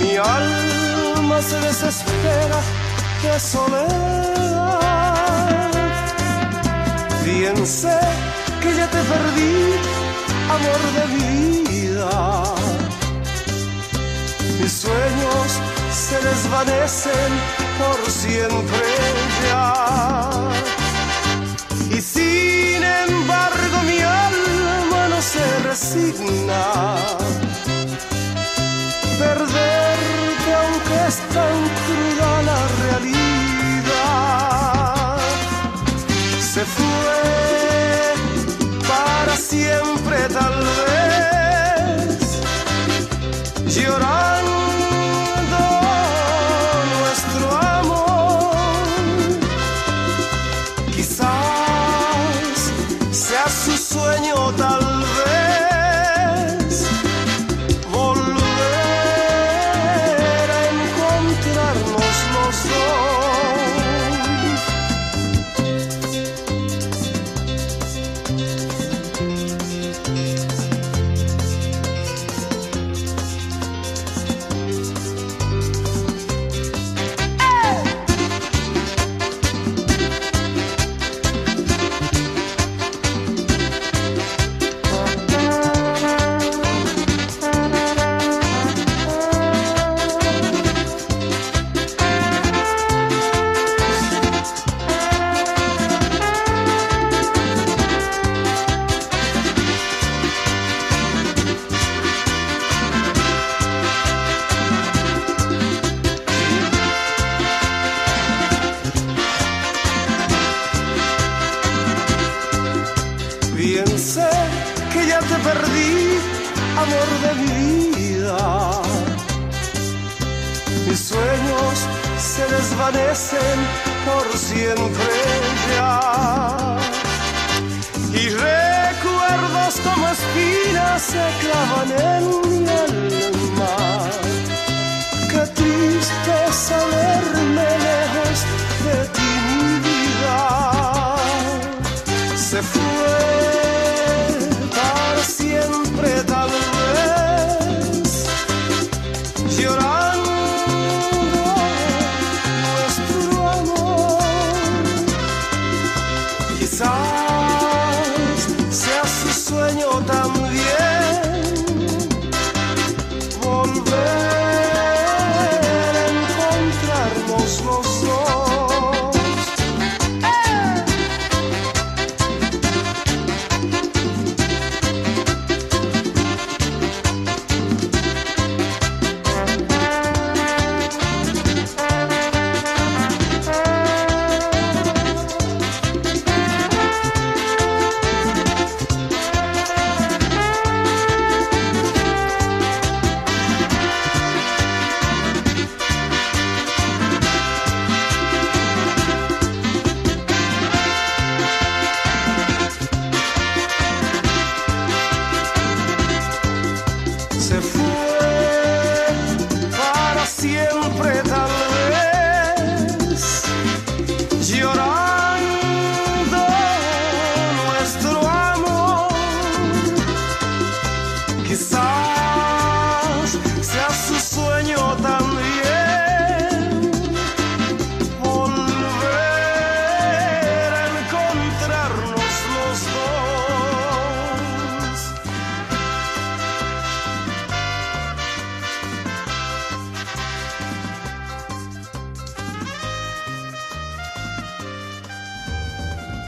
Speaker 1: Mi alma se desespera de soledad. Bien sé que ya te perdí, amor de vida. Mis sueños se desvanecen por siempre ya.